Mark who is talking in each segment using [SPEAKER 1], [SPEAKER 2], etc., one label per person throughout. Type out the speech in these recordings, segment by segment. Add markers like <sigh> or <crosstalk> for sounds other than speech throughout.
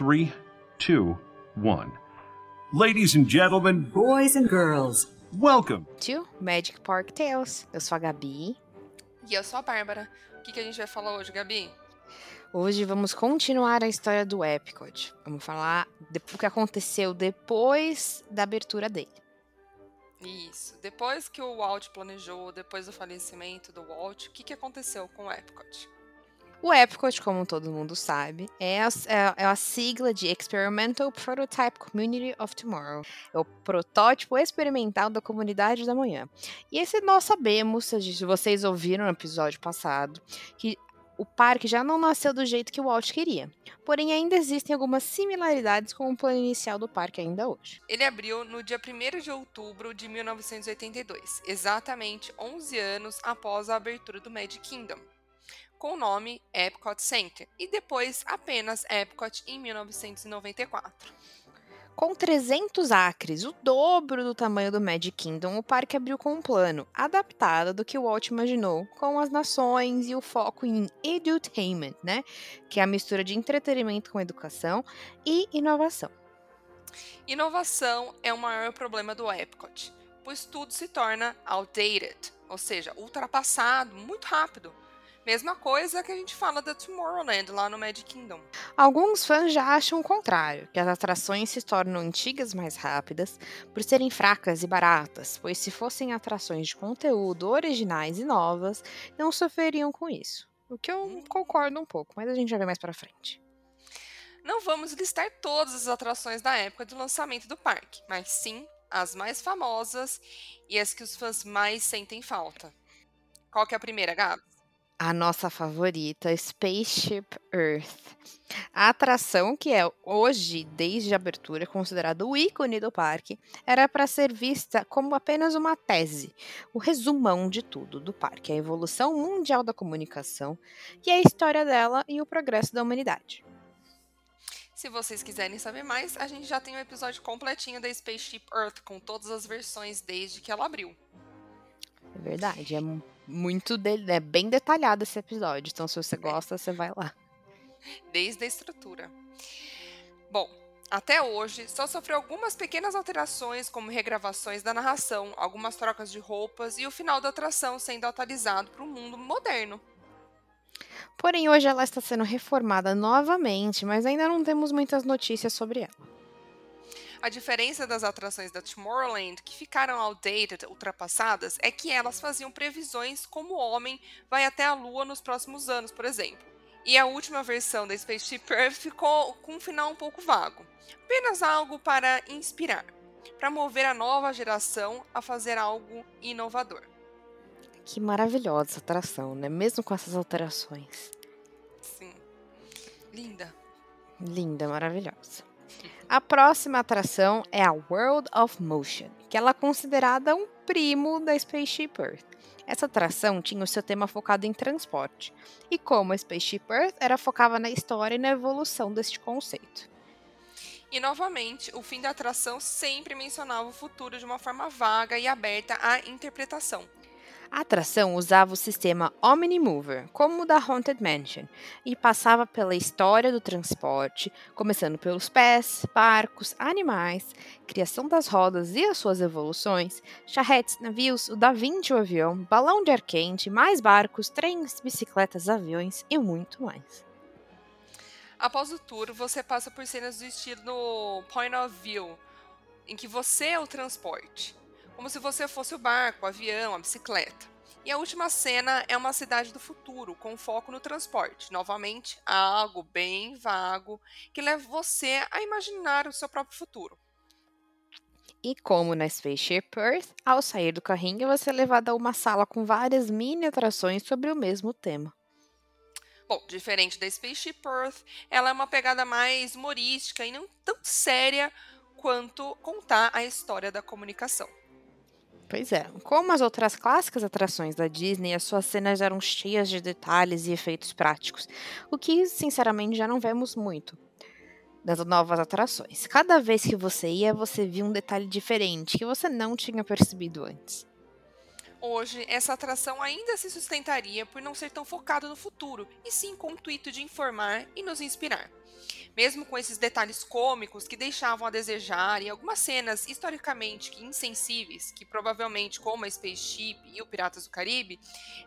[SPEAKER 1] three, two, one. Ladies and gentlemen,
[SPEAKER 2] Boys and girls,
[SPEAKER 1] welcome.
[SPEAKER 3] to Magic Park Tales. Eu sou a Gabi.
[SPEAKER 4] E eu sou a Bárbara. O que, que a gente vai falar hoje, Gabi?
[SPEAKER 3] Hoje vamos continuar a história do Epcot. Vamos falar o que aconteceu depois da abertura dele.
[SPEAKER 4] Isso. Depois que o Walt planejou, depois do falecimento do Walt, o que, que aconteceu com o Epcot?
[SPEAKER 3] O Epcot, como todo mundo sabe, é a, é- é a sigla de Experimental Prototype Community of Tomorrow. É o protótipo experimental da comunidade da manhã. E esse nós sabemos, se vocês ouviram no episódio passado, que o parque já não nasceu do jeito que o Walt queria. Porém, ainda existem algumas similaridades com o plano inicial do parque ainda hoje.
[SPEAKER 4] Ele abriu no dia 1 de outubro de 1982, exatamente 11 anos após a abertura do Magic Kingdom, com o nome Epcot Center, e depois apenas Epcot em 1994.
[SPEAKER 3] Com 300 acres, o dobro do tamanho do Magic Kingdom, o parque abriu com um plano adaptado do que o Walt imaginou, com as nações e o foco em edutainment, né? Que é a mistura de entretenimento com educação e inovação.
[SPEAKER 4] Inovação é o maior problema do Epcot, pois tudo se torna outdated, ou seja, ultrapassado muito rápido. Mesma coisa que a gente fala da Tomorrowland lá no Magic Kingdom.
[SPEAKER 3] Alguns fãs já acham o contrário, que as atrações se tornam antigas mais rápidas por serem fracas e baratas, pois se fossem atrações de conteúdo originais e novas, não sofreriam com isso. O que eu concordo um pouco, mas a gente já vê mais pra frente.
[SPEAKER 4] Não vamos listar todas as atrações da época do lançamento do parque, mas sim as mais famosas e as que os fãs mais sentem falta. Qual que é a primeira, Gabs?
[SPEAKER 3] A nossa favorita, Spaceship Earth. A atração, que é hoje, desde a abertura, considerada o ícone do parque, era para ser vista como apenas uma tese, o resumão de tudo do parque, a evolução mundial da comunicação e a história dela e o progresso da humanidade.
[SPEAKER 4] Se vocês quiserem saber mais, a gente já tem um episódio completinho da Spaceship Earth com todas as versões desde que ela abriu.
[SPEAKER 3] É verdade, é muito de- é bem detalhado esse episódio, então se você gosta, você vai lá.
[SPEAKER 4] desde a estrutura. Bom, até hoje só sofreu algumas pequenas alterações, como regravações da narração, algumas trocas de roupas e o final da atração sendo atualizado para o mundo moderno.
[SPEAKER 3] Porém, hoje ela está sendo reformada novamente, mas ainda não temos muitas notícias sobre ela.
[SPEAKER 4] A diferença das atrações da Tomorrowland que ficaram outdated, ultrapassadas, é que elas faziam previsões como o homem vai até a Lua nos próximos anos, por exemplo. E a última versão da Spaceship Earth ficou com um final um pouco vago. Apenas algo para inspirar, para mover a nova geração a fazer algo inovador.
[SPEAKER 3] Que maravilhosa essa atração, né? Mesmo com essas alterações.
[SPEAKER 4] Sim. Linda.
[SPEAKER 3] Linda, maravilhosa. A próxima atração é a World of Motion, que ela é considerada um primo da Spaceship Earth. Essa atração tinha o seu tema focado em transporte, e como a Spaceship Earth era focava na história e na evolução deste conceito.
[SPEAKER 4] E novamente, o fim da atração sempre mencionava o futuro de uma forma vaga e aberta à interpretação.
[SPEAKER 3] A atração usava o sistema Omnimover, como o da Haunted Mansion, e passava pela história do transporte, começando pelos pés, barcos, animais, criação das rodas e as suas evoluções, charretes, navios, o Da Vinci o avião, balão de ar quente, mais barcos, trens, bicicletas, aviões e muito mais.
[SPEAKER 4] Após o tour, você passa por cenas do estilo point of view, em que você é o transporte, como se você fosse o barco, o avião, a bicicleta. E a última cena é uma cidade do futuro, com foco no transporte. Novamente, algo bem vago que leva você a imaginar o seu próprio futuro.
[SPEAKER 3] E como na Spaceship Earth, ao sair do carrinho você é levado a uma sala com várias mini atrações sobre o mesmo tema.
[SPEAKER 4] Bom, diferente da Spaceship Earth, ela é uma pegada mais humorística e não tão séria quanto contar a história da comunicação.
[SPEAKER 3] Pois é, como as outras clássicas atrações da Disney, as suas cenas eram cheias de detalhes e efeitos práticos, o que, sinceramente, já não vemos muito das novas atrações. Cada vez que você ia, você via um detalhe diferente que você não tinha percebido antes.
[SPEAKER 4] Hoje, essa atração ainda se sustentaria por não ser tão focada no futuro, e sim com o intuito de informar e nos inspirar. Mesmo com esses detalhes cômicos que deixavam a desejar e algumas cenas historicamente insensíveis, que provavelmente, como a Spaceship e o Piratas do Caribe,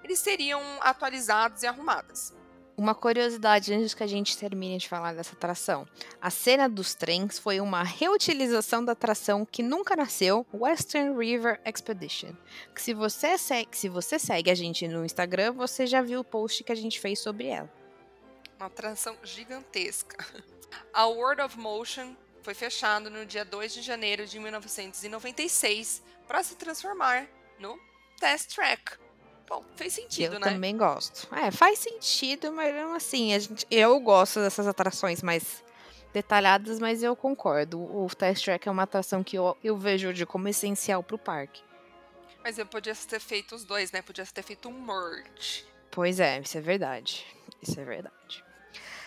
[SPEAKER 4] eles seriam atualizados e arrumadas.
[SPEAKER 3] Uma curiosidade antes que a gente termine de falar dessa atração. A cena dos trens foi uma reutilização da atração que nunca nasceu, Western River Expedition. Que se você segue, se você segue a gente no Instagram, você já viu o post que a gente fez sobre ela.
[SPEAKER 4] Uma atração gigantesca. <laughs> A World of Motion foi fechado no dia 2 de janeiro de 1996 para se transformar no Test Track, Bom, fez sentido,
[SPEAKER 3] eu
[SPEAKER 4] né?
[SPEAKER 3] Eu também gosto. É, faz sentido, mas assim, a gente, eu gosto dessas atrações mais detalhadas, mas eu concordo. O Test Track é uma atração que eu, eu vejo de como essencial pro parque.
[SPEAKER 4] Mas eu podia ter feito os dois, né? Podia ter feito um merge.
[SPEAKER 3] Pois é, isso é verdade. Isso é verdade.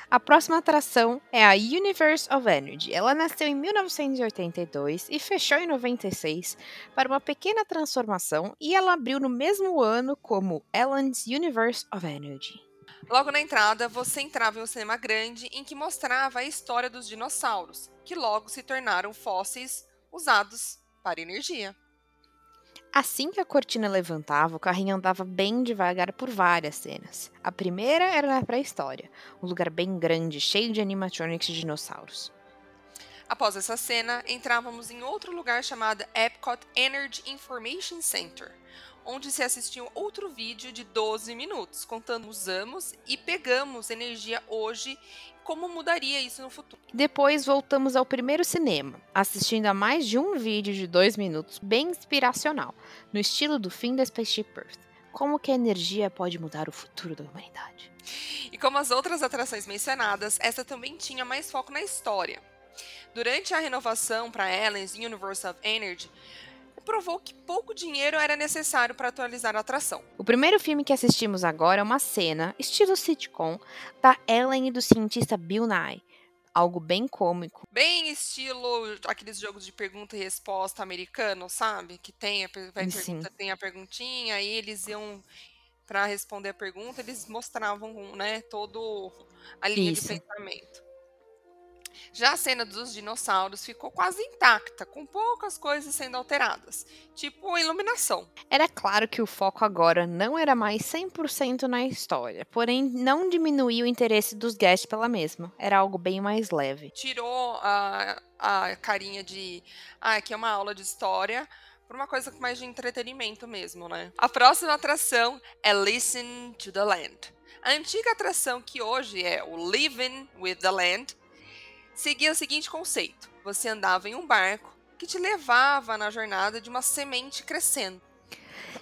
[SPEAKER 3] A próxima atração é a Universe of Energy. Ela nasceu em 1982 e fechou em 96 para uma pequena transformação e ela abriu no mesmo ano como Ellen's Universe of Energy.
[SPEAKER 4] Logo na entrada, você entrava em um cinema grande em que mostrava a história dos dinossauros, que logo se tornaram fósseis usados para energia.
[SPEAKER 3] Assim que a cortina levantava, o carrinho andava bem devagar por várias cenas. A primeira era na pré-história, um lugar bem grande, cheio de animatronics de dinossauros.
[SPEAKER 4] Após essa cena, entrávamos em outro lugar chamado Epcot Energy Information Center, onde se assistiu outro vídeo de 12 minutos, contando usamos e pegamos energia hoje como mudaria isso no futuro.
[SPEAKER 3] Depois voltamos ao primeiro cinema, assistindo a mais de um vídeo de dois minutos bem inspiracional, no estilo do fim da Spaceship Earth. Como que a energia pode mudar o futuro da humanidade?
[SPEAKER 4] E como as outras atrações mencionadas, essa também tinha mais foco na história. Durante a renovação para Ellen's Universe of Energy, provou que pouco dinheiro era necessário para atualizar a atração.
[SPEAKER 3] O primeiro filme que assistimos agora é uma cena, estilo sitcom, da Ellen e do cientista Bill Nye. Algo bem cômico.
[SPEAKER 4] Bem estilo aqueles jogos de pergunta e resposta americano, sabe? Que tem a, pergunta, tem a perguntinha, aí eles iam para responder a pergunta, eles mostravam, né, todo a linha Isso. de pensamento. Já a cena dos dinossauros ficou quase intacta, com poucas coisas sendo alteradas, tipo a iluminação.
[SPEAKER 3] Era claro que o foco agora não era mais 100% na história, porém não diminuiu o interesse dos guests pela mesma. Era algo bem mais leve.
[SPEAKER 4] Tirou a, a carinha de, ah, aqui é uma aula de história, por uma coisa mais de entretenimento mesmo, né? A próxima atração é Listen to the Land. A antiga atração que hoje é o Living with the Land seguia o seguinte conceito: você andava em um barco que te levava na jornada de uma semente crescendo.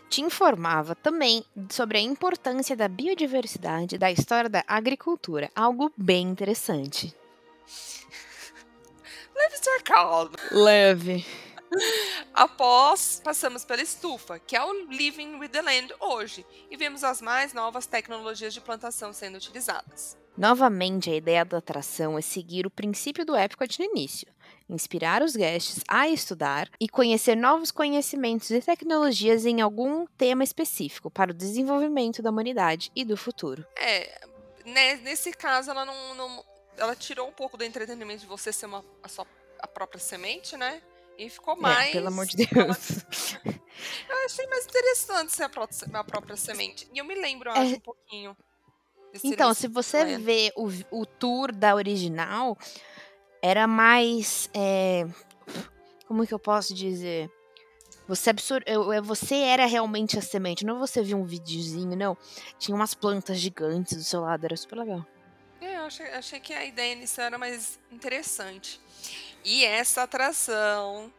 [SPEAKER 3] Te informava também sobre a importância da biodiversidade da história da agricultura, algo bem interessante. <laughs>
[SPEAKER 4] Leve ser calmo.
[SPEAKER 3] Leve.
[SPEAKER 4] Após, passamos pela estufa, que é o Living with the Land hoje, e vemos as mais novas tecnologias de plantação sendo utilizadas.
[SPEAKER 3] Novamente, a ideia da atração é seguir o princípio do Epcot no início, inspirar os guests a estudar e conhecer novos conhecimentos e tecnologias em algum tema específico para o desenvolvimento da humanidade e do futuro.
[SPEAKER 4] É, né, nesse caso ela não, não, ela tirou um pouco do entretenimento de você ser uma, a sua a própria semente, né? E ficou mais.
[SPEAKER 3] É, pelo amor de Deus.
[SPEAKER 4] Eu achei mais interessante ser a própria, a própria semente. E eu me lembro, eu é... acho, um pouquinho
[SPEAKER 3] então, se você vê o, o tour da original, era mais. É, como que eu posso dizer? Você, absor é, você era realmente a semente, não você viu um videozinho, não. Tinha umas plantas gigantes do seu lado, era super legal.
[SPEAKER 4] É, eu achei, achei que a ideia inicial era mais interessante. E essa atração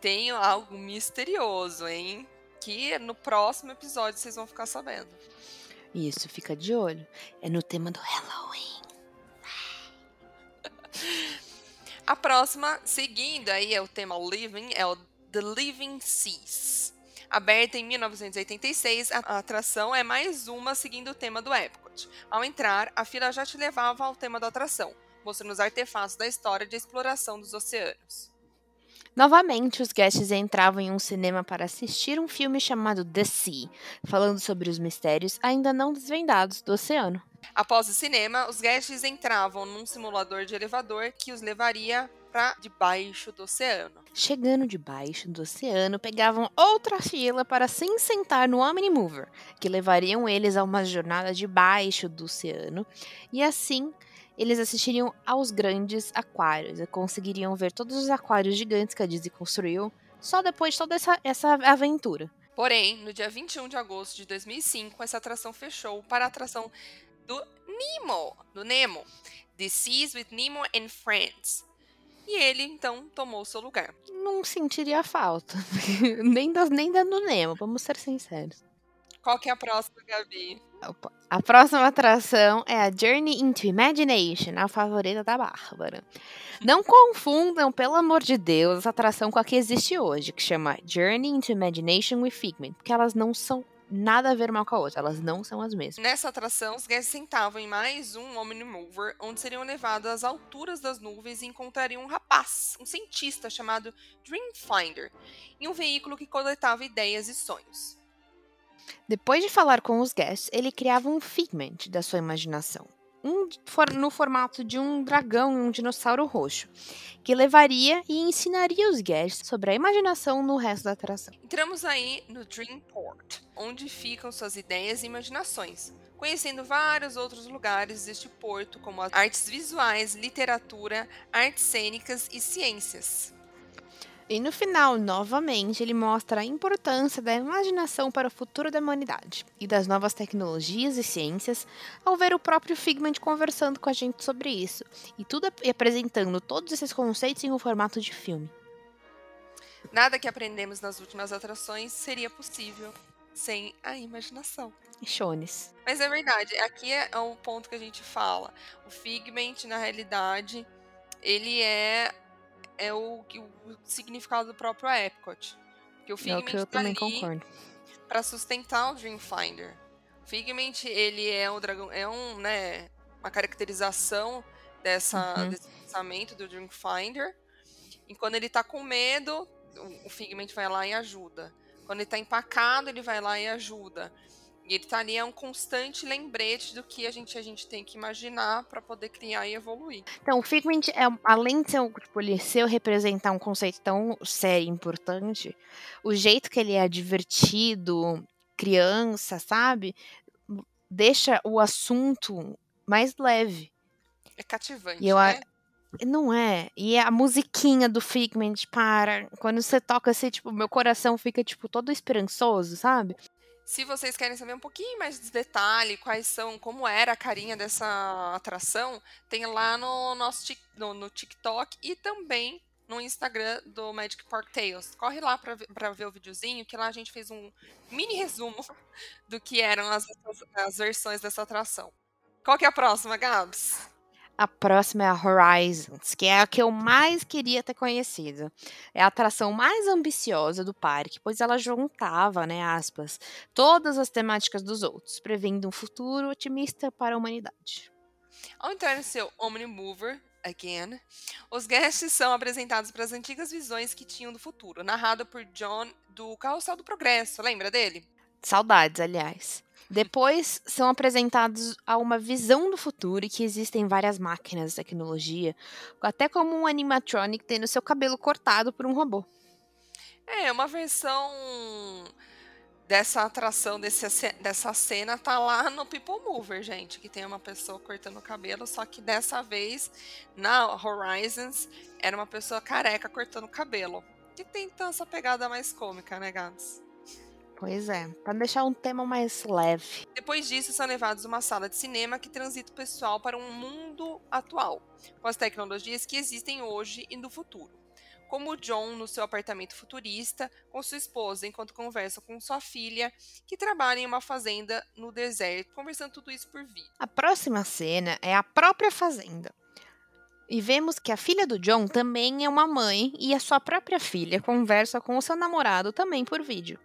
[SPEAKER 4] tem algo misterioso, hein? Que no próximo episódio vocês vão ficar sabendo.
[SPEAKER 3] Isso, fica de olho. É no tema do Halloween. <laughs>
[SPEAKER 4] A próxima, seguindo aí, é o tema Living, é o The Living Seas. Aberta em 1986, a atração é mais uma seguindo o tema do Epcot. Ao entrar, a fila já te levava ao tema da atração, mostrando os artefatos da história de exploração dos oceanos.
[SPEAKER 3] Novamente, os guests entravam em um cinema para assistir um filme chamado The Sea, falando sobre os mistérios ainda não desvendados do oceano.
[SPEAKER 4] Após o cinema, os guests entravam num simulador de elevador que os levaria para debaixo do oceano.
[SPEAKER 3] Chegando debaixo do oceano, pegavam outra fila para se sentar no Omnimover, que levariam eles a uma jornada debaixo do oceano, e assim eles assistiriam aos grandes aquários e conseguiriam ver todos os aquários gigantes que a Disney construiu só depois de toda essa, essa aventura.
[SPEAKER 4] Porém, no dia 21 de agosto de 2005, essa atração fechou para a atração do Nemo, do Nemo, The Seas with Nemo and Friends. E ele, então, tomou seu lugar.
[SPEAKER 3] Não sentiria falta. <laughs> nem, da, nem da do Nemo, vamos ser sinceros.
[SPEAKER 4] Qual que é a próxima, Gabi?
[SPEAKER 3] Opa. A próxima atração é a Journey into Imagination, a favorita da Bárbara. Não <laughs> confundam, pelo amor de Deus, essa atração com a que existe hoje, que chama Journey into Imagination with Figment, porque elas não são nada a ver uma com a outra, elas não são as mesmas.
[SPEAKER 4] Nessa atração, os guests sentavam em mais um Omnimover, onde seriam levados às alturas das nuvens e encontrariam um rapaz, um cientista chamado Dreamfinder, em um veículo que coletava ideias e sonhos.
[SPEAKER 3] Depois de falar com os guests, ele criava um figment da sua imaginação, um, no formato de um dragão e um dinossauro roxo, que levaria e ensinaria os guests sobre a imaginação no resto da atração.
[SPEAKER 4] Entramos aí no Dreamport, onde ficam suas ideias e imaginações, conhecendo vários outros lugares deste porto, como artes visuais, literatura, artes cênicas e ciências.
[SPEAKER 3] E no final, novamente, ele mostra a importância da imaginação para o futuro da humanidade e das novas tecnologias e ciências, ao ver o próprio Figment conversando com a gente sobre isso, e tudo e apresentando todos esses conceitos em um formato de filme.
[SPEAKER 4] Nada que aprendemos nas últimas atrações seria possível sem a imaginação.
[SPEAKER 3] Chones.
[SPEAKER 4] Mas é verdade, aqui é o ponto que a gente fala. O Figment, na realidade, ele é é o, o significado do próprio Epcot.
[SPEAKER 3] Que o Figment é o que eu tá também concordo.
[SPEAKER 4] Para sustentar o Dreamfinder. O Figment, ele é um dragão, é um, né, uma caracterização dessa, uhum. desse pensamento do Dreamfinder. E quando ele tá com medo, o, o Figment vai lá e ajuda. Quando ele tá empacado, ele vai lá e ajuda. E ele tá ali, é um constante lembrete do que a gente, a gente tem que imaginar para poder criar e evoluir.
[SPEAKER 3] Então, o Figment, é, além de ser, tipo, ele ser representar um conceito tão sério e importante, o jeito que ele é divertido, criança, sabe? Deixa o assunto mais leve.
[SPEAKER 4] É cativante,
[SPEAKER 3] e eu,
[SPEAKER 4] né?
[SPEAKER 3] Não é. E a musiquinha do Figment para. Quando você toca assim, tipo, meu coração fica, tipo, todo esperançoso, sabe?
[SPEAKER 4] Se vocês querem saber um pouquinho mais de detalhe, quais são, como era a carinha dessa atração, tem lá no nosso no, no TikTok e também no Instagram do Magic Park Tales. Corre lá para ver, o videozinho, que lá a gente fez um mini resumo <laughs> do que eram as, as versões dessa atração. Qual que é a próxima, Gabs?
[SPEAKER 3] A próxima é a Horizons, que é a que eu mais queria ter conhecido. É a atração mais ambiciosa do parque, pois ela juntava, né, aspas, todas as temáticas dos outros, prevendo um futuro otimista para a humanidade.
[SPEAKER 4] Ao entrar no seu Omnimover, again, os guests são apresentados para as antigas visões que tinham do futuro, narrado por John do Carrossel do Progresso, lembra dele?
[SPEAKER 3] Saudades, aliás. Depois são apresentados a uma visão do futuro e que existem várias máquinas de tecnologia, até como um animatronic tendo seu cabelo cortado por um robô.
[SPEAKER 4] É, uma versão dessa atração, desse, dessa cena, tá lá no People Mover, gente, que tem uma pessoa cortando o cabelo, só que dessa vez, na Horizons, era uma pessoa careca cortando o cabelo. Que tem então essa pegada mais cômica, né, Gabs?
[SPEAKER 3] Pois é, para deixar um tema mais leve.
[SPEAKER 4] Depois disso, são levados a uma sala de cinema que transita o pessoal para um mundo atual, com as tecnologias que existem hoje e no futuro. Como o John no seu apartamento futurista, com sua esposa, enquanto conversa com sua filha, que trabalha em uma fazenda no deserto, conversando tudo isso por vídeo.
[SPEAKER 3] A próxima cena é a própria fazenda. E vemos que a filha do John também é uma mãe e a sua própria filha conversa com o seu namorado também por vídeo.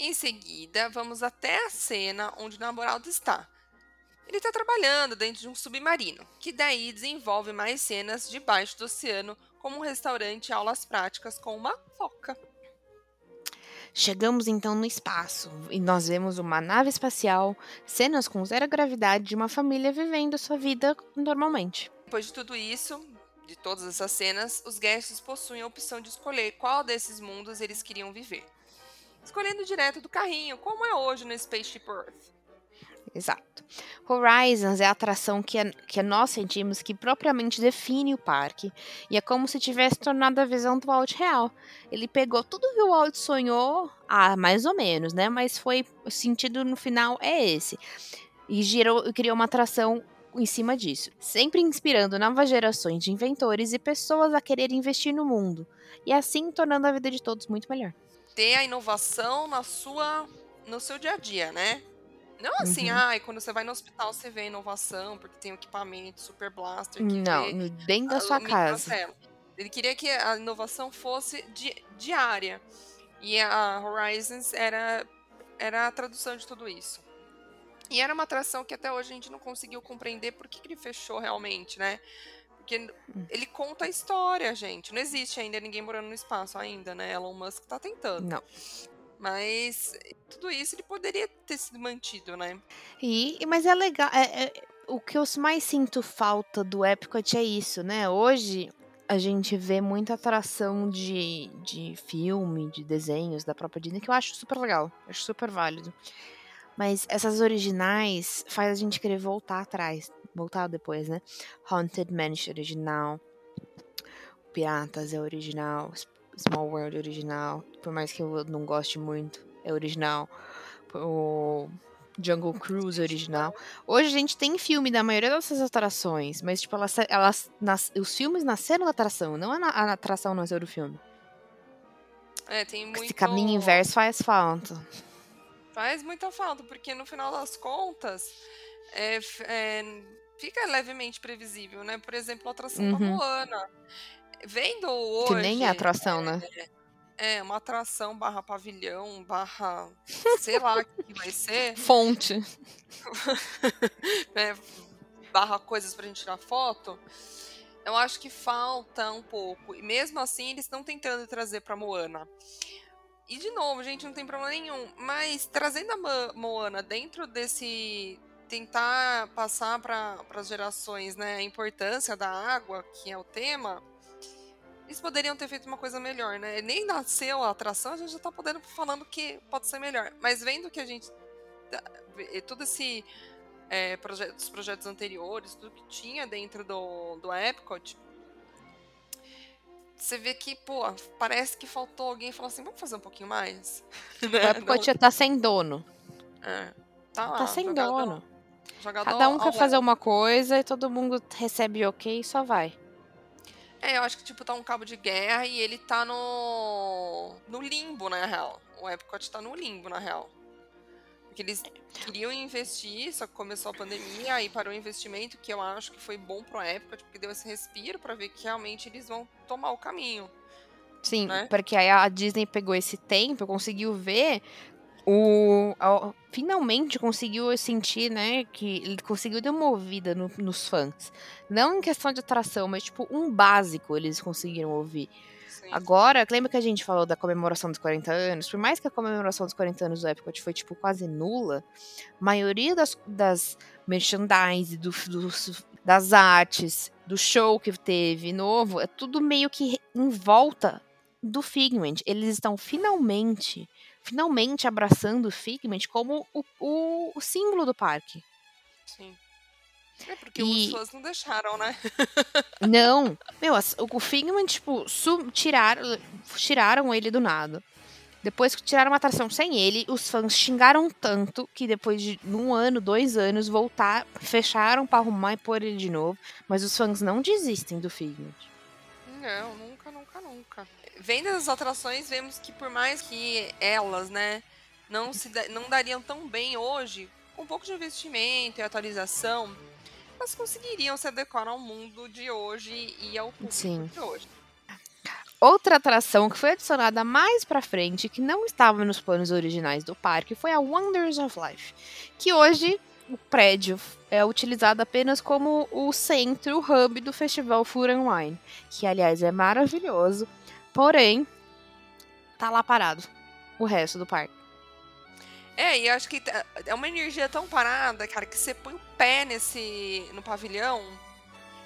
[SPEAKER 4] Em seguida, vamos até a cena onde o namorado está. Ele está trabalhando dentro de um submarino, que daí desenvolve mais cenas debaixo do oceano, como um restaurante e aulas práticas com uma foca.
[SPEAKER 3] Chegamos então no espaço e nós vemos uma nave espacial, cenas com zero gravidade de uma família vivendo sua vida normalmente.
[SPEAKER 4] Depois de tudo isso, de todas essas cenas, os guests possuem a opção de escolher qual desses mundos eles queriam viver. Escolhendo direto do carrinho, como é hoje no Spaceship Earth.
[SPEAKER 3] Exato. Horizons é a atração que, é, que nós sentimos que propriamente define o parque. E é como se tivesse tornado a visão do Walt real. Ele pegou tudo que o Walt sonhou, ah, mais ou menos, né? Mas foi o sentido no final é esse. E gerou, criou uma atração em cima disso, sempre inspirando novas gerações de inventores e pessoas a querer investir no mundo, e assim tornando a vida de todos muito melhor.
[SPEAKER 4] Ter a inovação na sua no seu dia a dia, né? Não assim,
[SPEAKER 3] Uhum.
[SPEAKER 4] ai, quando você vai no hospital você vê a inovação, porque tem equipamento super blaster que
[SPEAKER 3] Não,
[SPEAKER 4] vê
[SPEAKER 3] dentro da sua
[SPEAKER 4] o
[SPEAKER 3] casa.
[SPEAKER 4] Ele queria que a inovação fosse di diária. E a Horizons era, era a tradução de tudo isso. E era uma atração que até hoje a gente não conseguiu compreender por que, que ele fechou realmente, né? Porque
[SPEAKER 3] Hum.
[SPEAKER 4] ele conta a história, gente. Não existe ainda ninguém morando no espaço ainda, né? Elon Musk tá tentando.
[SPEAKER 3] Não.
[SPEAKER 4] Mas tudo isso ele poderia ter sido mantido, né?
[SPEAKER 3] E, mas é legal. é- é- o que eu mais sinto falta do Epcot é isso, né? Hoje a gente vê muita atração de, de filme, de desenhos da própria Disney, que eu acho super legal, acho super válido. Mas essas originais faz a gente querer voltar atrás, voltar depois, né? Haunted Mansion original, Piratas é original, Small World original, por mais que eu não goste muito, é original. O Jungle Cruise original. Hoje a gente tem filme da maioria dessas atrações, mas tipo, elas, elas nas- os filmes nasceram da atração, não a, na- a atração nasceu do filme.
[SPEAKER 4] É, tem muito.
[SPEAKER 3] Esse caminho inverso faz falta.
[SPEAKER 4] Faz muita falta, porque no final das contas é, é, fica levemente previsível, né? Por exemplo, a atração da
[SPEAKER 3] Uhum.
[SPEAKER 4] Moana. Vendo hoje.
[SPEAKER 3] Que nem é atração, né?
[SPEAKER 4] É, uma atração barra pavilhão, barra. sei lá o que vai ser. <laughs>
[SPEAKER 3] Fonte. <laughs>
[SPEAKER 4] né, barra coisas pra gente tirar foto. Eu acho que falta um pouco. E mesmo assim, eles estão tentando trazer pra Moana. E de novo, gente, não tem problema nenhum. Mas trazendo a Mo- Moana dentro desse. Tentar passar para as gerações né, a importância da água, que é o tema, eles poderiam ter feito uma coisa melhor, né? Nem nasceu a atração, a gente já tá podendo falando que pode ser melhor. Mas vendo que a gente. tá- vê- Todo esse é, proje- dos projetos anteriores, tudo que tinha dentro do, do Epcot, você vê que, pô, parece que faltou alguém falar assim, vamos fazer um pouquinho mais? <laughs>
[SPEAKER 3] O Epcot já tá sem dono.
[SPEAKER 4] É, tá lá,
[SPEAKER 3] Tá sem dono.
[SPEAKER 4] Jogado
[SPEAKER 3] Cada um quer fazer
[SPEAKER 4] léu.
[SPEAKER 3] uma coisa e todo mundo recebe ok e só vai.
[SPEAKER 4] É, eu acho que, tipo, tá um cabo de guerra e ele tá no. no limbo, na real. O Epcot tá no limbo, na real. Porque eles queriam investir, só que começou a pandemia, aí parou o investimento, que eu acho que foi bom pro Epcot, porque deu esse respiro pra ver que realmente eles vão tomar o caminho.
[SPEAKER 3] Sim,
[SPEAKER 4] Né?
[SPEAKER 3] porque aí a Disney pegou esse tempo, conseguiu ver o. finalmente conseguiu sentir, né? Que ele conseguiu dar uma ouvida no- nos fãs. Não em questão de atração, mas tipo, um básico eles conseguiram ouvir.
[SPEAKER 4] Sim.
[SPEAKER 3] Agora, lembra que a gente falou da comemoração dos 40 anos? Por mais que a comemoração dos 40 anos do Epcot foi, tipo, quase nula, a maioria das, das merchandise, do, dos- das artes, do show que teve novo, é tudo meio que em volta do Figment. Eles estão finalmente, finalmente abraçando o Figment como o, o, o símbolo do parque.
[SPEAKER 4] Sim. É porque
[SPEAKER 3] E-
[SPEAKER 4] os fãs não deixaram, né?
[SPEAKER 3] Não, <laughs> meu, o Figment, tipo, su- tiraram, tiraram ele do nada. Depois que tiraram uma atração sem ele, os fãs xingaram tanto que depois de um ano, dois anos, voltar, fecharam pra arrumar e pôr ele de novo. Mas os fãs não desistem do Figment.
[SPEAKER 4] Não, nunca, nunca, nunca. Vendo as atrações, vemos que por mais que elas, né, não se da- não dariam tão bem hoje, com um pouco de investimento e atualização, elas conseguiriam se adequar ao mundo de hoje e ao público
[SPEAKER 3] Sim.
[SPEAKER 4] de hoje.
[SPEAKER 3] Outra atração que foi adicionada mais pra frente, que não estava nos planos originais do parque, foi a Wonders of Life, que hoje o prédio é utilizado apenas como o centro, o hub do festival Food and Wine, que aliás é maravilhoso, porém tá lá parado o resto do parque.
[SPEAKER 4] É, e acho que é uma energia tão parada, cara, que você põe o pé nesse no pavilhão,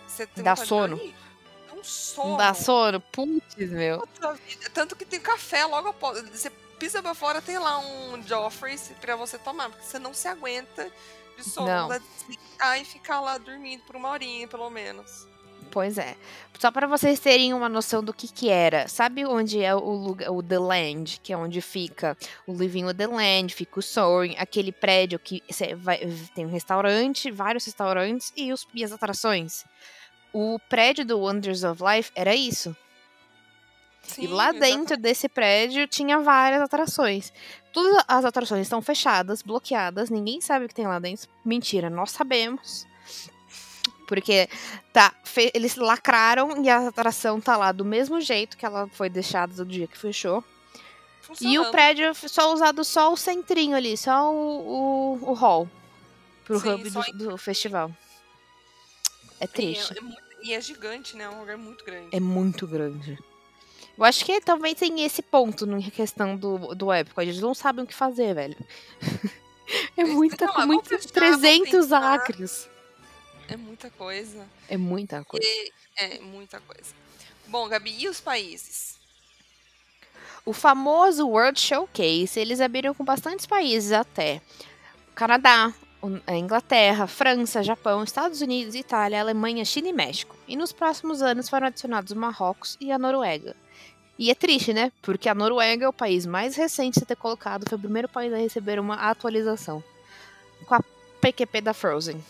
[SPEAKER 4] você tem
[SPEAKER 3] Dá
[SPEAKER 4] de
[SPEAKER 3] sono.
[SPEAKER 4] Dá um sono.
[SPEAKER 3] Dá sono? Putz, meu.
[SPEAKER 4] Tanto que tem café logo após. Você pisa pra fora, tem lá um Joffrey's pra você tomar, porque você não se aguenta de sono.
[SPEAKER 3] Não.
[SPEAKER 4] Dá de sentar e ficar lá dormindo por uma horinha, pelo menos.
[SPEAKER 3] Pois é. Só para vocês terem uma noção do que que era. Sabe onde é o lugar, o The Land, que é onde fica o Living with the Land, fica o Soaring, aquele prédio que vai- tem um restaurante, vários restaurantes e, os, e as atrações. O prédio do Wonders of Life era isso.
[SPEAKER 4] Sim,
[SPEAKER 3] e lá
[SPEAKER 4] exatamente.
[SPEAKER 3] dentro desse prédio tinha várias atrações. Todas as atrações estão fechadas, bloqueadas, ninguém sabe o que tem lá dentro. Mentira, nós sabemos. Porque tá, eles lacraram e a atração tá lá do mesmo jeito que ela foi deixada do dia que fechou. E o prédio f- só usado só o centrinho ali, só o, o, o hall pro
[SPEAKER 4] Sim,
[SPEAKER 3] hub do, do festival. É
[SPEAKER 4] E
[SPEAKER 3] triste.
[SPEAKER 4] é, é mu- e é gigante, né? É um lugar muito grande.
[SPEAKER 3] É muito grande. Eu acho que também tem esse ponto na questão do, do Epcot. Eles não sabem o que fazer, velho. <laughs> É muita,
[SPEAKER 4] Não,
[SPEAKER 3] muito
[SPEAKER 4] vamos fechar, vamos
[SPEAKER 3] 300
[SPEAKER 4] pensar.
[SPEAKER 3] acres.
[SPEAKER 4] É muita coisa.
[SPEAKER 3] É muita coisa.
[SPEAKER 4] É muita coisa. Bom, Gabi, e os países?
[SPEAKER 3] O famoso World Showcase, eles abriram com bastantes países até. Canadá, Inglaterra, França, Japão, Estados Unidos, Itália, Alemanha, China e México. E nos próximos anos foram adicionados o Marrocos e a Noruega. E é triste, né? Porque a Noruega é o país mais recente a ter colocado, foi o primeiro país a receber uma atualização. Com a PQP da Frozen.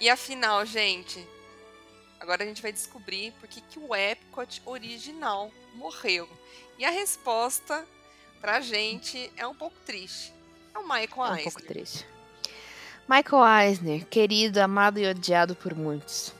[SPEAKER 4] E afinal, gente, agora a gente vai descobrir por que, que o Epcot original morreu. E a resposta pra gente é um pouco triste. É o Michael
[SPEAKER 3] É um
[SPEAKER 4] Eisner.
[SPEAKER 3] pouco triste. Michael Eisner, querido, amado e odiado por muitos.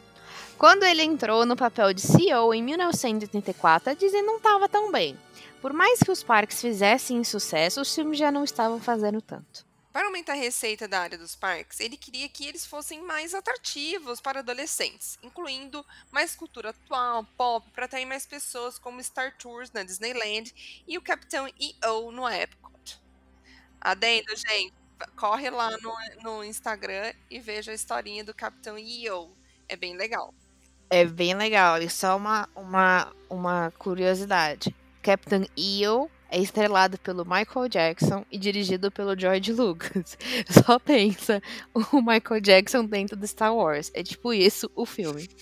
[SPEAKER 3] Quando ele entrou no papel de CEO em 1984, a Disney não estava tão bem. Por mais que os parques fizessem sucesso, os filmes já não estavam fazendo tanto.
[SPEAKER 4] Para aumentar a receita da área dos parques, ele queria que eles fossem mais atrativos para adolescentes, incluindo mais cultura atual, pop, para atrair mais pessoas como Star Tours na Disneyland e o Capitão EO no Epcot. Adendo, gente, corre lá no, no Instagram e veja a historinha do Capitão EO. É bem legal.
[SPEAKER 3] É bem legal, e só uma, uma, uma curiosidade. Captain EO é estrelado pelo Michael Jackson e dirigido pelo George Lucas. <laughs> Só pensa o Michael Jackson dentro do Star Wars. É tipo isso o filme. <laughs>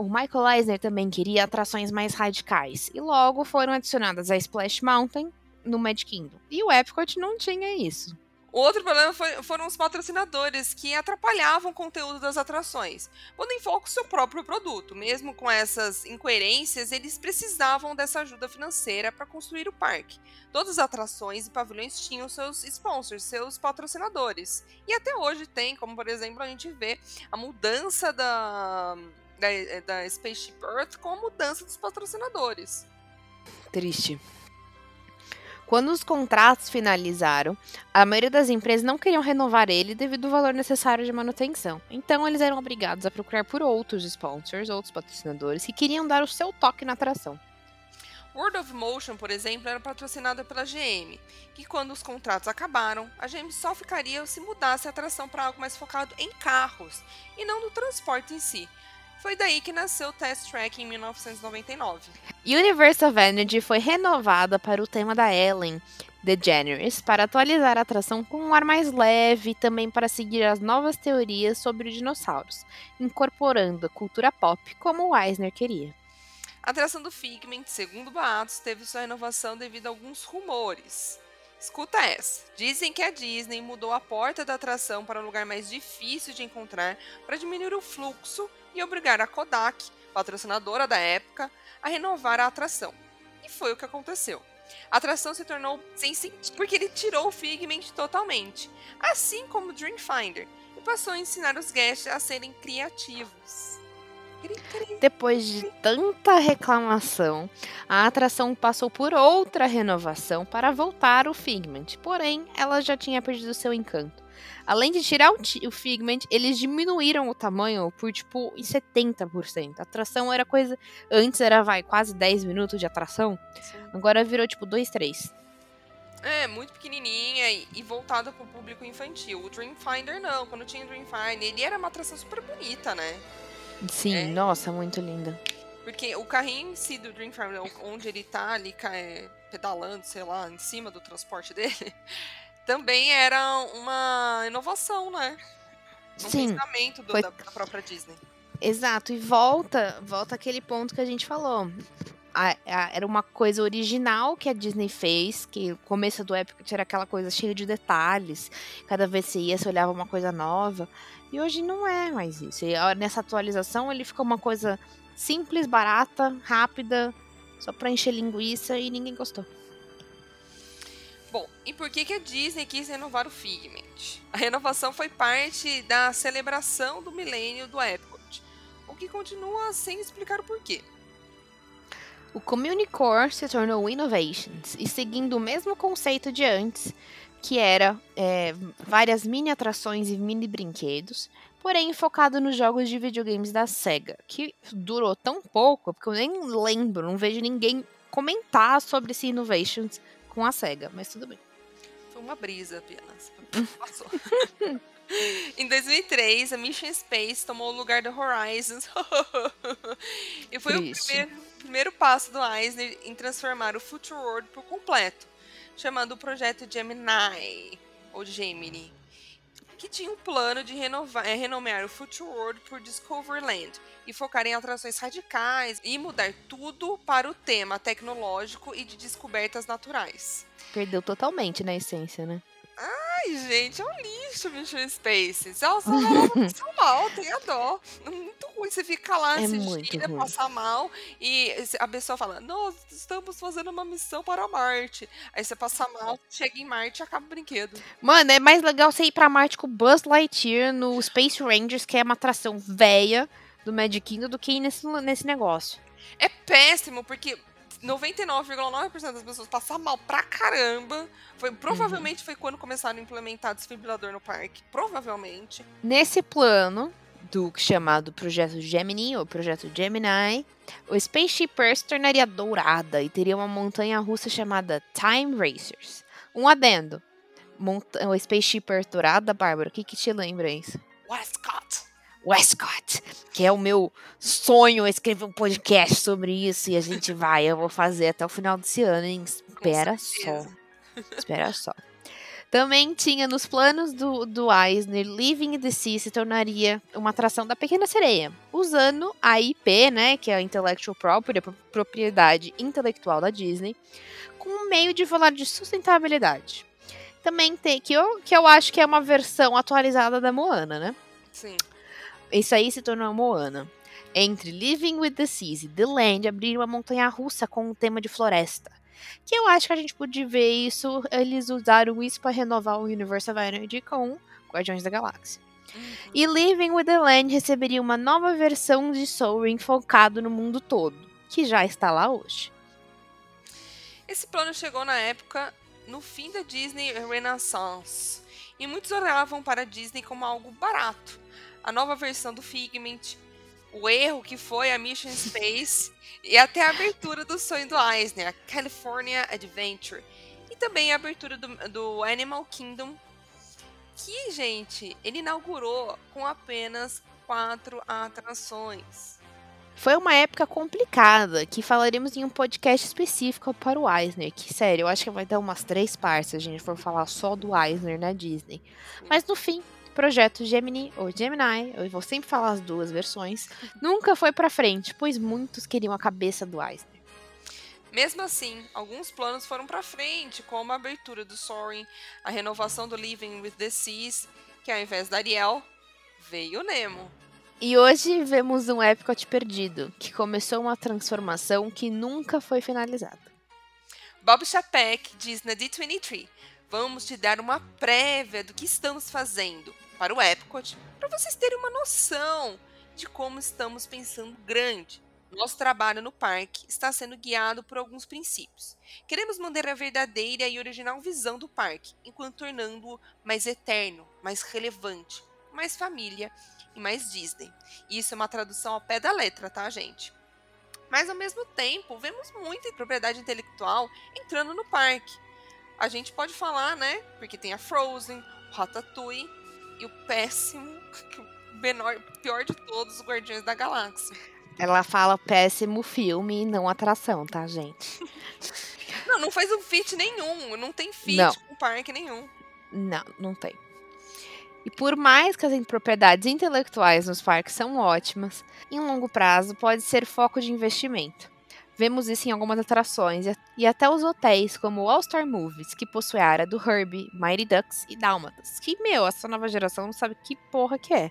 [SPEAKER 3] O Michael Eisner também queria atrações mais radicais, e logo foram adicionadas a Splash Mountain no Magic Kingdom. E o Epcot não tinha isso.
[SPEAKER 4] O outro problema foi- foram os patrocinadores que atrapalhavam o conteúdo das atrações, pondo em foco seu próprio produto. Mesmo com essas incoerências, eles precisavam dessa ajuda financeira para construir o parque. Todas as atrações e pavilhões tinham seus sponsors, seus patrocinadores. E até hoje tem, como por exemplo, a gente vê a mudança da, da, da Spaceship Earth com a mudança dos patrocinadores.
[SPEAKER 3] Triste. Quando os contratos finalizaram, a maioria das empresas não queriam renovar ele devido ao valor necessário de manutenção. Então, eles eram obrigados a procurar por outros sponsors, outros patrocinadores, que queriam dar o seu toque na atração.
[SPEAKER 4] World of Motion, por exemplo, era patrocinada pela GM, que quando os contratos acabaram, a GM só ficaria se mudasse a atração para algo mais focado em carros e não no transporte em si. Foi daí que nasceu o Test Track em 1999.
[SPEAKER 3] Universe of Energy foi renovada para o tema da Ellen DeGeneres para atualizar a atração com um ar mais leve e também para seguir as novas teorias sobre os dinossauros, incorporando a cultura pop como o Eisner queria.
[SPEAKER 4] A atração do Figment, segundo boatos, teve sua renovação devido a alguns rumores. Escuta essa. Dizem que a Disney mudou a porta da atração para um lugar mais difícil de encontrar para diminuir o fluxo e obrigar a Kodak, patrocinadora da época, a renovar a atração. E foi o que aconteceu. A atração se tornou sem sentido porque ele tirou o Figment totalmente, assim como o Dreamfinder, e passou a ensinar os guests a serem criativos. Cri, cri.
[SPEAKER 3] Depois de tanta reclamação, a atração passou por outra renovação para voltar o Figment, porém ela já tinha perdido seu encanto. Além de tirar o, o Figment, eles diminuíram o tamanho por, tipo, em 70%. A atração era coisa... Antes era, vai, quase 10 minutos de atração. Sim. Agora virou, tipo, 2, 3.
[SPEAKER 4] É, muito pequenininha e, e voltada pro público infantil. O Dreamfinder não, quando tinha o Dreamfinder, ele era uma atração super bonita, né?
[SPEAKER 3] Sim, é. nossa, muito linda.
[SPEAKER 4] Porque o carrinho em si do Dreamfinder, onde ele tá ali é, pedalando, sei lá, em cima do transporte <laughs> dele, também era uma inovação, né? Um
[SPEAKER 3] Sim,
[SPEAKER 4] pensamento do, foi... da, da própria Disney.
[SPEAKER 3] Exato, e volta, volta aquele ponto que a gente falou a, a, era uma coisa original que a Disney fez, que o começo do Epic era aquela coisa cheia de detalhes. Cada vez que você ia, você olhava uma coisa nova. E hoje não é mais isso. E nessa atualização ele ficou uma coisa simples, barata, rápida, só pra encher linguiça e ninguém gostou.
[SPEAKER 4] Bom, e por que, que a Disney quis renovar o Figment? A renovação foi parte da celebração do milênio do Epcot, o que continua sem explicar o porquê.
[SPEAKER 3] O Communicore se tornou Innovations e seguindo o mesmo conceito de antes, que era é, várias mini atrações e mini brinquedos, porém focado nos jogos de videogames da SEGA, que durou tão pouco, porque eu nem lembro, não vejo ninguém comentar sobre esse Innovations com a SEGA, mas tudo bem.
[SPEAKER 4] Foi uma brisa apenas. Passou. <laughs> em 2003, a Mission Space tomou o lugar da Horizons. <laughs> e foi Triste. o primeiro primeiro passo do Eisner em transformar o Future World por completo, chamando o projeto Gemini, ou Gemini, que tinha um plano de renovar, é, renomear o Future World por Discoveryland e focar em atrações radicais e mudar tudo para o tema tecnológico e de descobertas naturais.
[SPEAKER 3] Perdeu totalmente na essência, né?
[SPEAKER 4] Ai, gente, é um lixo Mission Space. Elas são mal, tem a dó. Muito ruim. Você fica lá,
[SPEAKER 3] é
[SPEAKER 4] se gira, passa mal, e a pessoa fala: Nós estamos fazendo uma missão para Marte. Aí você passa mal, chega em Marte e acaba o brinquedo.
[SPEAKER 3] Mano, é mais legal você ir pra Marte com o Buzz Lightyear no Space Rangers, que é uma atração velha do Magic Kingdom, do que ir nesse, nesse negócio.
[SPEAKER 4] É péssimo, porque 99,9% das pessoas passam mal pra caramba. Foi, provavelmente uhum. foi quando começaram a implementar desfibrilador no parque. Provavelmente.
[SPEAKER 3] Nesse plano do chamado Projeto Gemini, ou Projeto Gemini, o Spaceship Earth tornaria dourada e teria uma montanha russa chamada Time Racers. Um adendo. Monta o Spaceship Earth dourada, Bárbara, o que, que te lembra isso?
[SPEAKER 4] Westcott.
[SPEAKER 3] Westcott, que é o meu sonho escrever um podcast sobre isso e a gente vai, eu vou fazer até o final desse ano, hein? Espera só. Espera só. Também tinha nos planos do, do Eisner, Living in the Sea se tornaria uma atração da Pequena Sereia, usando a IP, né, que é a Intellectual Property, a propriedade intelectual da Disney, com um meio de falar de sustentabilidade. Também tem, que eu, que eu acho que é uma versão atualizada da Moana, né?
[SPEAKER 4] Sim.
[SPEAKER 3] Isso aí se tornou Moana. Entre Living with the Seas e The Land, abriram uma montanha russa com um tema de floresta. Que eu acho que a gente pode ver isso. Eles usaram isso para renovar o Universal Energy com Guardiões da Galáxia. Uhum. E Living with the Land receberia uma nova versão de Soaring focado no mundo todo, que já está lá hoje.
[SPEAKER 4] Esse plano chegou na época no fim da Disney Renaissance, e muitos olhavam para a Disney como algo barato a nova versão do Figment, o erro que foi a Mission Space e até a abertura do sonho do Eisner, a California Adventure. E também a abertura do, do Animal Kingdom, que, gente, ele inaugurou com apenas quatro atrações.
[SPEAKER 3] Foi uma época complicada, que falaremos em um podcast específico para o Eisner, que, sério, eu acho que vai dar umas três partes se a gente for falar só do Eisner na Disney. Mas no fim, projeto Gemini ou Gemini, eu vou sempre falar as duas versões, <laughs> nunca foi para frente, pois muitos queriam a cabeça do Eisner.
[SPEAKER 4] Mesmo assim, alguns planos foram para frente, como a abertura do Soaring, a renovação do Living with the Seas, que ao invés da Ariel, veio o Nemo.
[SPEAKER 3] E hoje vemos um Epcot perdido, que começou uma transformação que nunca foi finalizada.
[SPEAKER 4] Bob Chapek diz na D23: Vamos te dar uma prévia do que estamos fazendo para o Epcot, para vocês terem uma noção de como estamos pensando grande. Nosso trabalho no parque está sendo guiado por alguns princípios. Queremos manter a verdadeira e original visão do parque, enquanto tornando-o mais eterno, mais relevante, mais família e mais Disney. Isso é uma tradução ao pé da letra, tá, gente? Mas ao mesmo tempo, vemos muita propriedade intelectual entrando no parque. A gente pode falar, né? Porque tem a Frozen, o Ratatouille e o péssimo, o menor, pior de todos, os Guardiões da Galáxia.
[SPEAKER 3] Ela fala péssimo filme e não atração, tá, gente? <laughs>
[SPEAKER 4] não, não faz um fit nenhum. Não tem fit
[SPEAKER 3] não.
[SPEAKER 4] com parque nenhum.
[SPEAKER 3] Não, não tem. E por mais que as propriedades intelectuais nos parques são ótimas, em longo prazo pode ser foco de investimento. Vemos isso em algumas atrações e até os hotéis, como o All Star Movies, que possui a área do Herbie, Mighty Ducks e Dálmatas. Que, meu, essa nova geração não sabe que porra que é.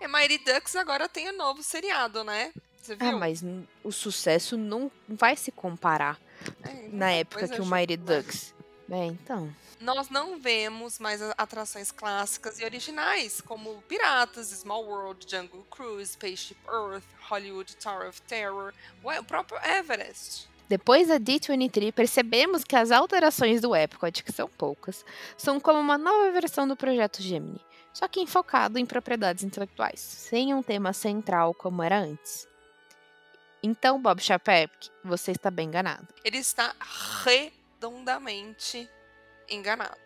[SPEAKER 4] É, Mighty Ducks agora tem o um novo seriado, né? Você ah, viu?
[SPEAKER 3] Ah, mas o sucesso não vai se comparar é, na época que o Mighty Ducks. É, então.
[SPEAKER 4] Nós não vemos mais atrações clássicas e originais, como Piratas, Small World, Jungle Cruise, Spaceship Earth, Hollywood Tower of Terror, o próprio Everest.
[SPEAKER 3] Depois da D23, percebemos que as alterações do Epcot, que são poucas, são como uma nova versão do projeto Gemini, só que focado em propriedades intelectuais, sem um tema central como era antes. Então, Bob Chapek, você está bem enganado.
[SPEAKER 4] Ele está redondamente enganado.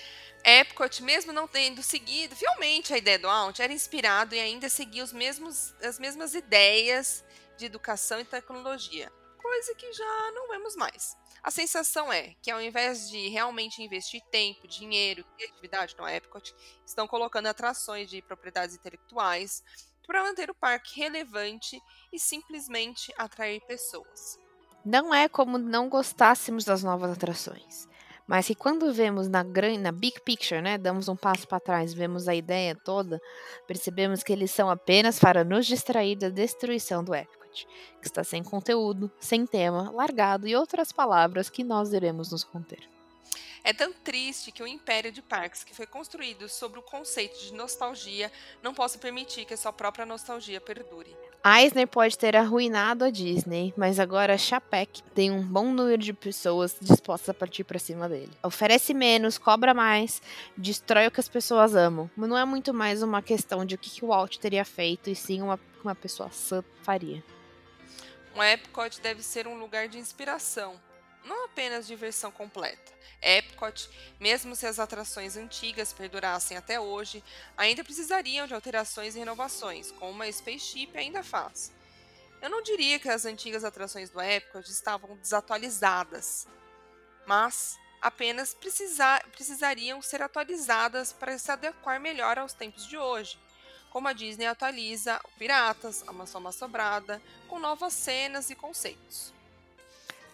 [SPEAKER 4] Epcot, mesmo não tendo seguido fielmente a ideia do Out, era inspirado e ainda seguia os mesmos, as mesmas ideias de educação e tecnologia, coisa que já não vemos mais. A sensação é que, ao invés de realmente investir tempo, dinheiro, criatividade no Epcot, estão colocando atrações de propriedades intelectuais para manter o parque relevante e simplesmente atrair pessoas.
[SPEAKER 3] Não é como não gostássemos das novas atrações, mas que quando vemos na grande, na big picture, né, damos um passo para trás, vemos a ideia toda, percebemos que eles são apenas para nos distrair da destruição do Epcot, que está sem conteúdo, sem tema, largado e outras palavras que nós iremos nos conter.
[SPEAKER 4] É tão triste que o império de parques, que foi construído sobre o conceito de nostalgia, não possa permitir que a sua própria nostalgia perdure.
[SPEAKER 3] Eisner pode ter arruinado a Disney, mas agora Chapek tem um bom número de pessoas dispostas a partir para cima dele. Oferece menos, cobra mais, destrói o que as pessoas amam. Mas não é muito mais uma questão de o que o Walt teria feito, e sim uma, uma pessoa sã faria.
[SPEAKER 4] Um Epcot deve ser um lugar de inspiração, não apenas diversão completa. Epcot, mesmo se as atrações antigas perdurassem até hoje, ainda precisariam de alterações e renovações, como a Spaceship ainda faz. Eu não diria que as antigas atrações do Epcot estavam desatualizadas, mas apenas precisar, precisariam ser atualizadas para se adequar melhor aos tempos de hoje, como a Disney atualiza o Piratas, a Mansão Sobrada, com novas cenas e conceitos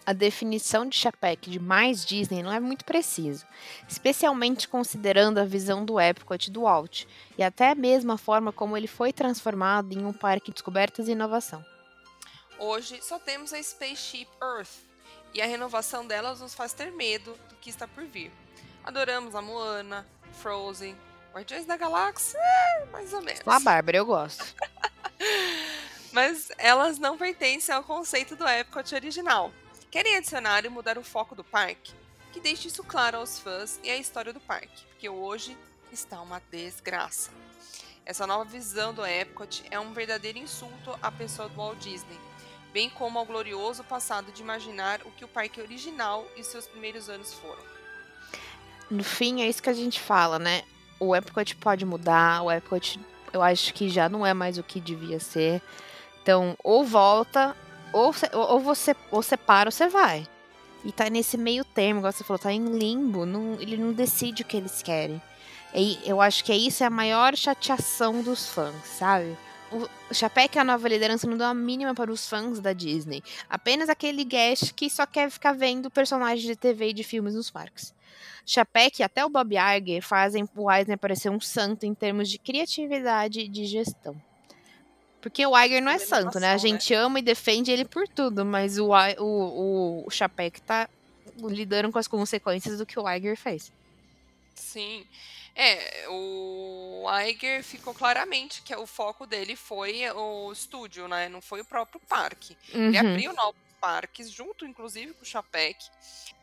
[SPEAKER 3] a definição de Chapek de mais Disney não é muito preciso, especialmente considerando a visão do Epcot do Walt e até mesmo a forma como ele foi transformado em um parque de descobertas e inovação.
[SPEAKER 4] Hoje só temos a Spaceship Earth e a renovação delas nos faz ter medo do que está por vir. Adoramos a Moana, Frozen, Guardiões da Galáxia, mais ou menos.
[SPEAKER 3] A Bárbara, eu gosto. <laughs>
[SPEAKER 4] Mas elas não pertencem ao conceito do Epcot original. Querem adicionar e mudar o foco do parque? Que deixe isso claro aos fãs e à história do parque, porque hoje está uma desgraça. Essa nova visão do Epcot é um verdadeiro insulto à pessoa do Walt Disney, bem como ao glorioso passado de imaginar o que o parque original e seus primeiros anos foram.
[SPEAKER 3] No fim, é isso que a gente fala, né? O Epcot pode mudar, o Epcot eu acho que já não é mais o que devia ser. Então, ou volta ou, ou você ou você para ou você vai. E tá nesse meio termo, igual você falou, tá em limbo. Não, ele não decide o que eles querem. E eu acho que é isso é a maior chateação dos fãs, sabe? O Chapéu a nova liderança não dá a mínima para os fãs da Disney. Apenas aquele guest que só quer ficar vendo personagens de TV e de filmes nos parques. Chapéu e até o Bob Iger fazem o Eisner parecer um santo em termos de criatividade e de gestão. Porque o Iger não é santo, né? A gente né? ama e defende ele por tudo, mas o, o, o Chapek tá lidando com as consequências do que o Iger fez.
[SPEAKER 4] Sim. É, o Iger ficou claramente que o foco dele foi o estúdio, né? Não foi o próprio parque. Ele
[SPEAKER 3] Uhum.
[SPEAKER 4] abriu novos parques, junto inclusive com o Chapek.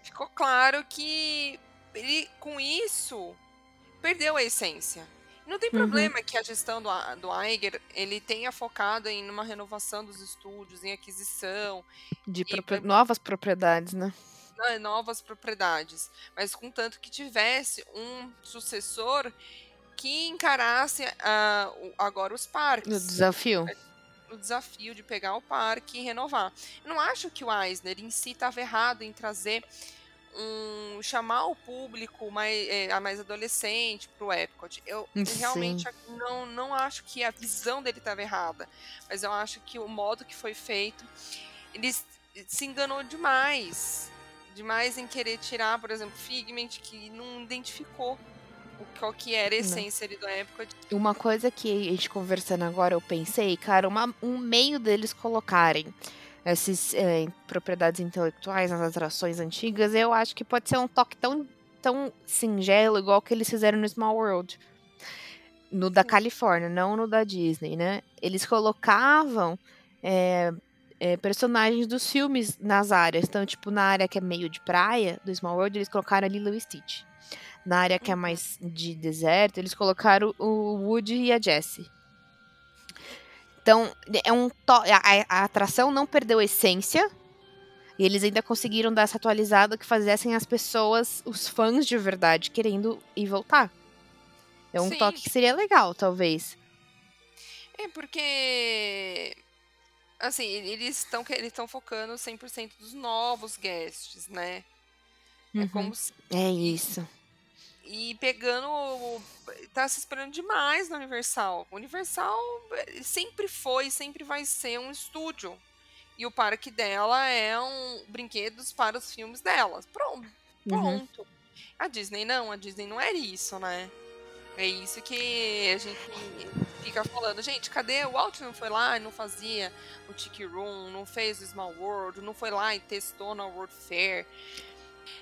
[SPEAKER 4] Ficou claro que ele, com isso, perdeu a essência. Não tem
[SPEAKER 3] Uhum.
[SPEAKER 4] problema que a gestão do, do Iger ele tenha focado em uma renovação dos estúdios, em aquisição,
[SPEAKER 3] De propri- novas propriedades, né?
[SPEAKER 4] né, novas propriedades, mas contanto que tivesse um sucessor que encarasse o- agora os
[SPEAKER 3] O
[SPEAKER 4] parques,
[SPEAKER 3] desafio.
[SPEAKER 4] o desafio de pegar o parque e renovar. Eu não acho que o Eisner em si estava errado em trazer um chamar o público mais, a mais adolescente para o Epcot. Eu
[SPEAKER 3] Sim.
[SPEAKER 4] realmente não, não acho que a visão dele estava errada, mas eu acho que o modo que foi feito, ele se enganou demais. Demais em querer tirar, por exemplo, Figment, que não identificou o qual que era a
[SPEAKER 3] Não.
[SPEAKER 4] essência ali do Epcot.
[SPEAKER 3] Uma coisa que a gente conversando agora, eu pensei, cara, uma- um meio deles colocarem essas propriedades intelectuais nas atrações antigas, eu acho que pode ser um toque tão, tão singelo, igual que eles fizeram no Small World. No da. Califórnia, não no da Disney, né? Eles colocavam é, é, personagens dos filmes nas áreas. Então, tipo, na área que é meio de praia do Small World, eles colocaram a Lilo e Stitch. Na área que é
[SPEAKER 4] Uhum.
[SPEAKER 3] mais de deserto, eles colocaram o Woody e a Jessie. Então, é um a, a atração não perdeu essência. E eles ainda conseguiram dar essa atualizada que fizessem as pessoas, os fãs de verdade, querendo ir voltar. É um
[SPEAKER 4] Sim.
[SPEAKER 3] toque que seria legal, talvez.
[SPEAKER 4] É porque assim, eles estão eles estão focando 100% dos novos guests, né? É
[SPEAKER 3] Uhum.
[SPEAKER 4] como se
[SPEAKER 3] É isso.
[SPEAKER 4] E pegando tá se esperando demais na Universal. Universal eh, sempre foi, sempre vai ser um estúdio. E o parque dela é um brinquedos para os filmes dela. Pronto.
[SPEAKER 3] Uhum.
[SPEAKER 4] Pronto. A Disney não, a Disney não era isso, né? É isso que a gente fica falando. Gente, cadê? O Walt não foi lá e não fazia o Tiki Room, não fez o Small World, não foi lá e testou na World Fair.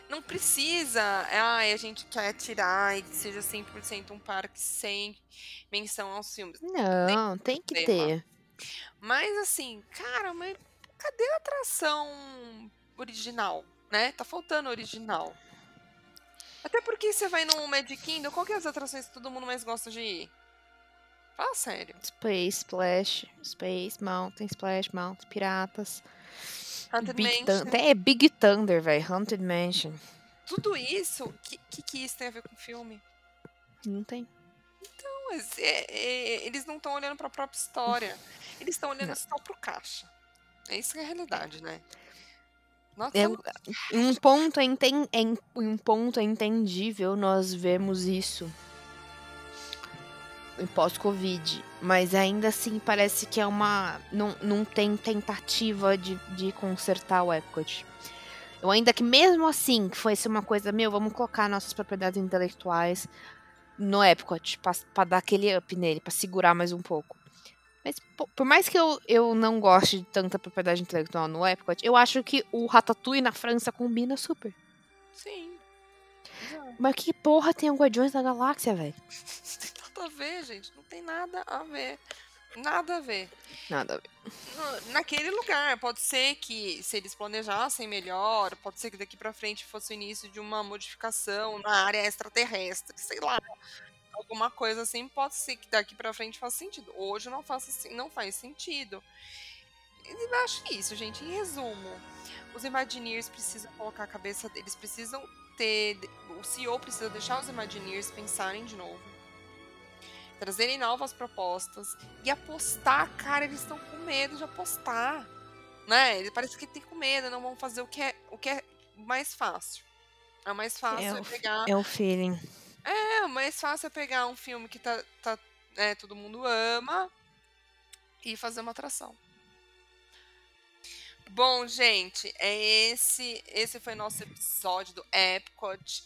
[SPEAKER 4] Não precisa, ai, a gente quer tirar e que seja 100% um parque sem menção aos filmes.
[SPEAKER 3] Não, tem que ter.
[SPEAKER 4] Mas assim, cara, mas cadê a atração original, né? Tá faltando original. Até porque você vai no Magic Kingdom, qual que é as atrações que todo mundo mais gosta de ir? Fala sério.
[SPEAKER 3] Space Splash, Space Mountain, Splash Mountain, Piratas.
[SPEAKER 4] Haunted
[SPEAKER 3] Big
[SPEAKER 4] Mansion.
[SPEAKER 3] Até é Big Thunder, velho. Haunted Mansion.
[SPEAKER 4] Tudo isso, o que, que que isso tem a ver com o filme?
[SPEAKER 3] Não tem.
[SPEAKER 4] Não, mas é- é- eles não estão olhando pra própria história. Eles estão olhando
[SPEAKER 3] Não.
[SPEAKER 4] só pro caixa. É isso que é a realidade, né? Nós
[SPEAKER 3] É, um ponto é, enten- é um ponto é entendível nós vemos isso pós-Covid, mas ainda assim parece que é uma. Não, não tem tentativa de, de consertar o Epcot. Eu ainda que mesmo assim que fosse uma coisa, meu, vamos colocar nossas propriedades intelectuais no Epcot, pra, pra dar aquele up nele, pra segurar mais um pouco. Mas po- por mais que eu, eu não goste de tanta propriedade intelectual no Epcot, eu acho que o Ratatouille na França combina super.
[SPEAKER 4] Sim.
[SPEAKER 3] Mas que porra tem o Guardiões da Galáxia, velho? <laughs>
[SPEAKER 4] Nada a ver, gente. Não tem nada a ver. Nada a ver.
[SPEAKER 3] Nada a ver.
[SPEAKER 4] Naquele lugar, pode ser que se eles planejassem melhor, pode ser que daqui pra frente fosse o início de uma modificação na área extraterrestre, sei lá. Alguma coisa assim, pode ser que daqui pra frente faça sentido. Hoje não, faça, sen- não faz sentido. Eu acho isso, gente. Em resumo, os Imagineers precisam colocar a cabeça deles, precisam ter. O CEO precisa deixar os Imagineers pensarem de novo. Trazerem novas propostas e apostar, cara, eles estão com medo de apostar. Né? Ele parece que tem com medo, não vão fazer o que é, o que é mais fácil. É o mais fácil
[SPEAKER 3] É
[SPEAKER 4] é
[SPEAKER 3] o-
[SPEAKER 4] pegar.
[SPEAKER 3] É o feeling.
[SPEAKER 4] É, o mais fácil é pegar um filme que tá, tá, é, todo mundo ama e fazer uma atração. Bom, gente, é esse esse foi nosso episódio do Epcot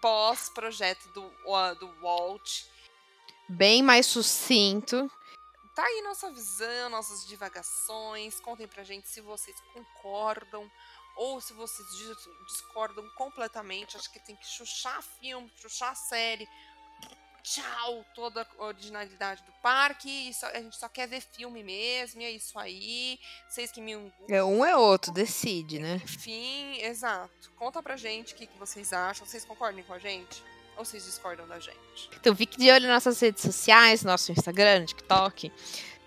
[SPEAKER 4] pós projeto do do Walt.
[SPEAKER 3] Bem mais sucinto.
[SPEAKER 4] Tá aí nossa visão, nossas divagações. Contem pra gente se vocês concordam ou se vocês dis- discordam completamente. Acho que tem que chuchar filme, chuchar série. tchau toda a originalidade do parque, e só- a gente só quer ver filme mesmo, e é isso aí. Vocês que me
[SPEAKER 3] É um é outro, decide, né?
[SPEAKER 4] Enfim, exato. Conta pra gente o que, que vocês acham. Vocês concordam com a gente? Ou vocês discordam da gente?
[SPEAKER 3] Então fique de olho nas nossas redes sociais, nosso Instagram, TikTok.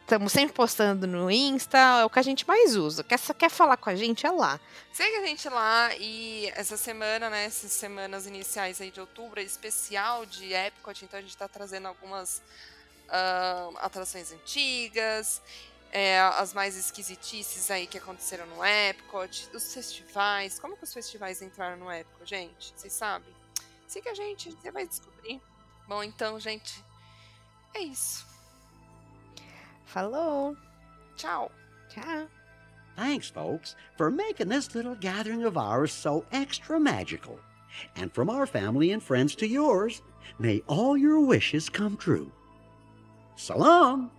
[SPEAKER 3] Estamos sempre postando no Insta, é o que a gente mais usa. Quer, quer falar com a gente, é lá.
[SPEAKER 4] Segue a gente lá e essa semana, né, essas semanas iniciais aí de outubro, é especial de Epcot, então a gente tá trazendo algumas ah, atrações antigas, é, as mais esquisitices aí que aconteceram no Epcot, os festivais, como que os festivais entraram no Epcot, gente? Vocês sabem? Siga a gente, você vai descobrir. Bom, então, gente, é isso.
[SPEAKER 3] Falou!
[SPEAKER 4] Tchau!
[SPEAKER 3] Tchau!
[SPEAKER 2] Thanks, folks, for making this little gathering of ours so extra magical. And from our family and friends to yours, may all your wishes come true. So long!